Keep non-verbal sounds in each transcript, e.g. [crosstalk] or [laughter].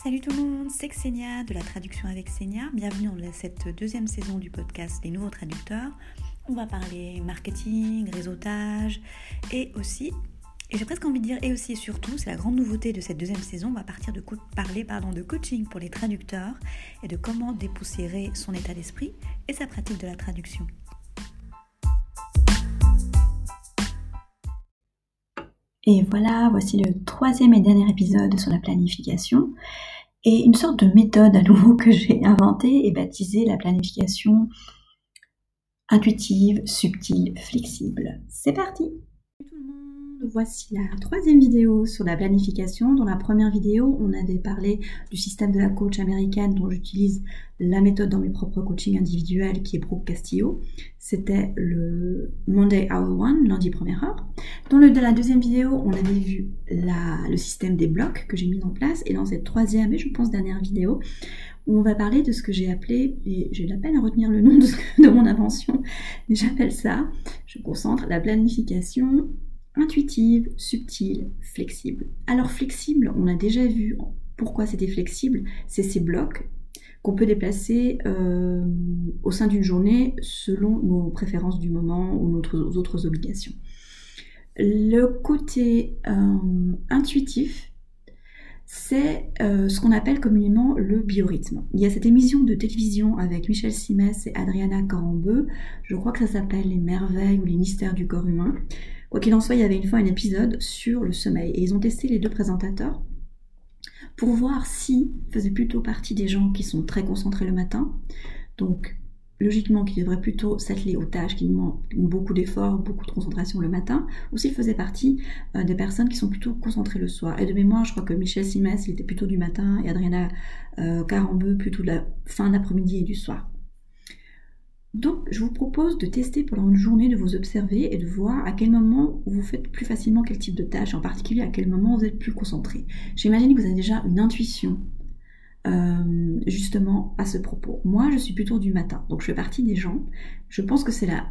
Salut tout le monde, c'est Xenia de la traduction avec Xenia. Bienvenue dans cette deuxième saison du podcast Les Nouveaux Traducteurs. On va parler marketing, réseautage et aussi, et j'ai presque envie de dire et aussi et surtout, c'est la grande nouveauté de cette deuxième saison, on va partir de parler pardon, de coaching pour les traducteurs et de comment dépoussiérer son état d'esprit et sa pratique de la traduction. Et voilà, voici le troisième et dernier épisode sur la planification. Et une sorte de méthode à nouveau que j'ai inventée et baptisée la planification intuitive, subtile, flexible. C'est parti Voici la troisième vidéo sur la planification. Dans la première vidéo, on avait parlé du système de la coach américaine dont j'utilise la méthode dans mes propres coachings individuels qui est Brooke Castillo. C'était le Monday Hour One, lundi première heure. Dans le, la deuxième vidéo, on avait vu le système des blocs que j'ai mis en place. Et dans cette troisième et je pense dernière vidéo, on va parler de ce que j'ai appelé, et j'ai la peine à retenir le nom de mon invention, mais j'appelle ça, je concentre, la planification intuitive, subtile, flexible. Alors flexible, on a déjà vu pourquoi c'était flexible, c'est ces blocs qu'on peut déplacer euh, au sein d'une journée selon nos préférences du moment ou nos autres obligations. Le côté euh, intuitif, c'est euh, ce qu'on appelle communément le biorhythme. Il y a cette émission de télévision avec Michel Simès et Adriana Corambeu, je crois que ça s'appelle Les merveilles ou les mystères du corps humain. Quoi qu'il en soit, il y avait une fois un épisode sur le sommeil et ils ont testé les deux présentateurs pour voir s'ils faisaient plutôt partie des gens qui sont très concentrés le matin, donc logiquement qui devraient plutôt s'atteler aux tâches qui demandent beaucoup d'efforts, beaucoup de concentration le matin, ou s'ils faisaient partie euh, des personnes qui sont plutôt concentrées le soir. Et de mémoire, je crois que Michel Simès, il était plutôt du matin, et Adriana euh, Carambeu plutôt de la fin d'après-midi et du soir. Donc, je vous propose de tester pendant une journée, de vous observer et de voir à quel moment vous faites plus facilement quel type de tâche, en particulier à quel moment vous êtes plus concentré. J'imagine que vous avez déjà une intuition euh, justement à ce propos. Moi, je suis plutôt du matin, donc je fais partie des gens. Je pense que c'est la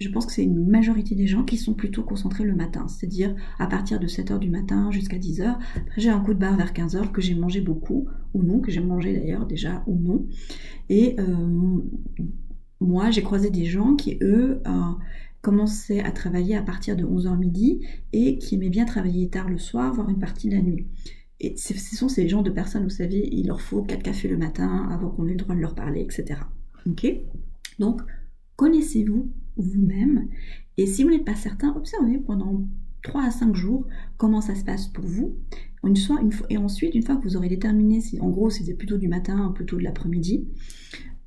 je pense que c'est une majorité des gens qui sont plutôt concentrés le matin, c'est-à-dire à partir de 7h du matin jusqu'à 10h. Après, j'ai un coup de barre vers 15h que j'ai mangé beaucoup, ou non, que j'ai mangé d'ailleurs déjà, ou non. Et euh, moi, j'ai croisé des gens qui, eux, euh, commençaient à travailler à partir de 11h midi et qui aimaient bien travailler tard le soir, voire une partie de la nuit. Et ce sont ces gens de personnes, vous savez, il leur faut 4 cafés le matin avant qu'on ait le droit de leur parler, etc. Ok? Donc, connaissez-vous vous-même et si vous n'êtes pas certain, observez pendant 3 à 5 jours comment ça se passe pour vous. Une et ensuite, une fois que vous aurez déterminé si en gros c'était plutôt du matin plutôt de l'après-midi,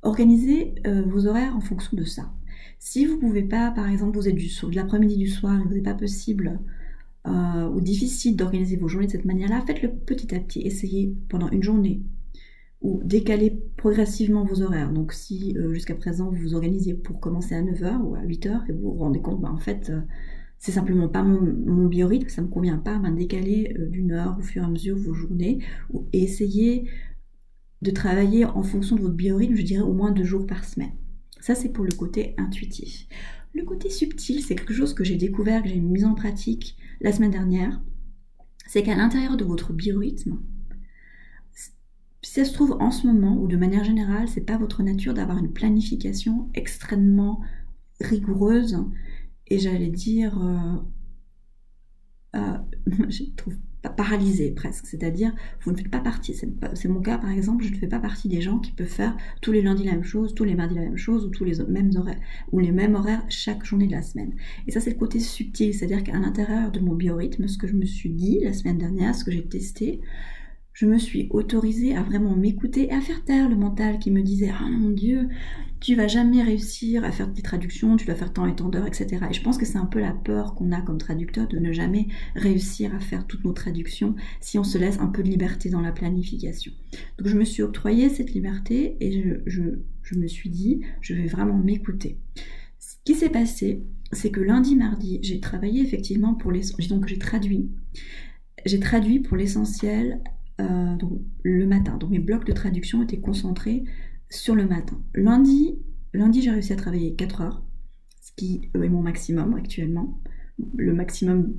Organisez euh, vos horaires en fonction de ça. Si vous ne pouvez pas, par exemple, vous êtes du, de l'après-midi du soir et vous n'est pas possible euh, ou difficile d'organiser vos journées de cette manière-là, faites-le petit à petit. Essayez pendant une journée ou décalez progressivement vos horaires. Donc si euh, jusqu'à présent vous vous organisez pour commencer à 9h ou à 8h et vous vous rendez compte, bah, en fait, c'est simplement pas mon, biorhythme, ça ne me convient pas, ben, décalez d'une heure au fur et à mesure vos journées et essayez de travailler en fonction de votre biorhythme, je dirais au moins deux jours par semaine. Ça, c'est pour le côté intuitif. Le côté subtil, c'est quelque chose que j'ai découvert, que j'ai mis en pratique la semaine dernière. C'est qu'à l'intérieur de votre biorhythme, ça se trouve en ce moment ou de manière générale, c'est pas votre nature d'avoir une planification extrêmement rigoureuse et j'allais dire, euh, euh, [laughs] je trouve paralysé presque, c'est-à-dire vous ne faites pas partie, c'est mon cas par exemple, je ne fais pas partie des gens qui peuvent faire tous les lundis la même chose, tous les mardis la même chose, ou tous les mêmes horaires, ou les mêmes horaires chaque journée de la semaine. Et ça c'est le côté subtil, c'est-à-dire qu'à l'intérieur de mon biorhythme, ce que je me suis dit la semaine dernière, ce que j'ai testé, je me suis autorisée à vraiment m'écouter et à faire taire le mental qui me disait Ah mon Dieu, tu vas jamais réussir à faire tes traductions, tu dois faire tant et tant etc. Et je pense que c'est un peu la peur qu'on a comme traducteur de ne jamais réussir à faire toutes nos traductions si on se laisse un peu de liberté dans la planification. Donc je me suis octroyée cette liberté et je, me suis dit Je vais vraiment m'écouter. Ce qui s'est passé, c'est que lundi, mardi, j'ai travaillé effectivement pour les... Donc j'ai traduit. Pour l'essentiel euh, le matin. Donc mes blocs de traduction étaient concentrés sur le matin. Lundi, lundi j'ai réussi à travailler 4 heures, ce qui est mon maximum actuellement. Le maximum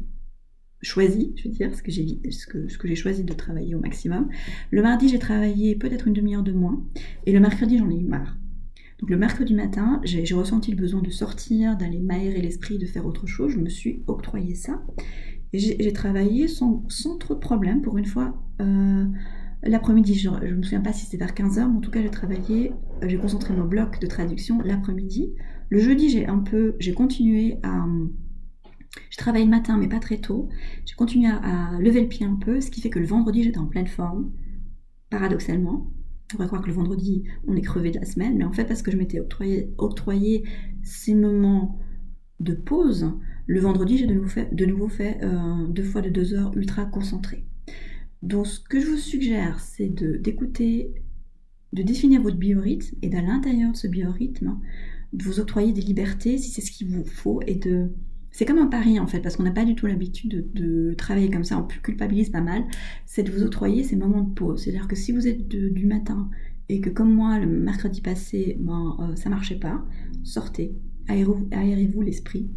choisi, je veux dire, ce que j'ai ce que, ce que j'ai choisi de travailler au maximum. Le mardi, j'ai travaillé peut-être une demi-heure de moins, et le mercredi, j'en ai eu marre. Donc le mercredi matin, j'ai ressenti le besoin de sortir, d'aller m'aérer l'esprit, de faire autre chose. Je me suis octroyé ça. Et j'ai travaillé sans, sans, trop de problèmes. Pour une fois, euh, l'après-midi, je ne me souviens pas si c'était vers 15h, mais en tout cas, j'ai travaillé, euh, j'ai concentré mon bloc de traduction l'après-midi. Le jeudi, j'ai un peu, j'ai continué à... Je travaillé le matin, mais pas très tôt. J'ai continué à, lever le pied un peu, ce qui fait que le vendredi, j'étais en pleine forme, paradoxalement. On pourrait croire que le vendredi, on est crevé de la semaine, mais en fait, parce que je m'étais octroyé, octroyé, ces moments de pause, le vendredi, j'ai de nouveau fait, de nouveau fait euh, deux fois de deux heures ultra concentrées. Donc, ce que je vous suggère, c'est d'écouter, de, définir votre biorhythme et d'à l'intérieur de ce biorhythme, de vous octroyer des libertés si c'est ce qu'il vous faut et de c'est comme un pari en fait, parce qu'on n'a pas du tout l'habitude de, travailler comme ça, on culpabilise pas mal, c'est de vous octroyer ces moments de pause. C'est-à-dire que si vous êtes du matin et que comme moi, le mercredi passé, ben, euh, ça marchait pas, sortez, aérez-vous l'esprit,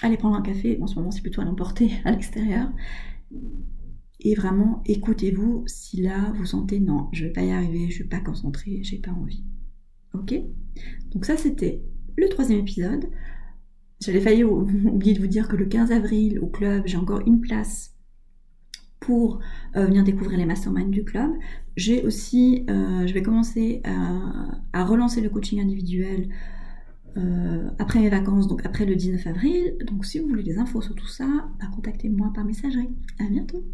allez prendre un café, en ce moment c'est plutôt à l'emporter [laughs] à l'extérieur, et vraiment écoutez-vous si là vous sentez non, je vais pas y arriver, je vais pas concentrer, j'ai pas envie. Ok? Donc ça c'était le troisième épisode. J'avais failli [laughs] oublier de vous dire que le 15 avril au club, j'ai encore une place pour euh, venir découvrir les masterminds du club. J'ai aussi, euh, je vais commencer à, relancer le coaching individuel euh, après mes vacances, donc après le 19 avril. Donc si vous voulez des infos sur tout ça, bah, contactez-moi par messagerie. À bientôt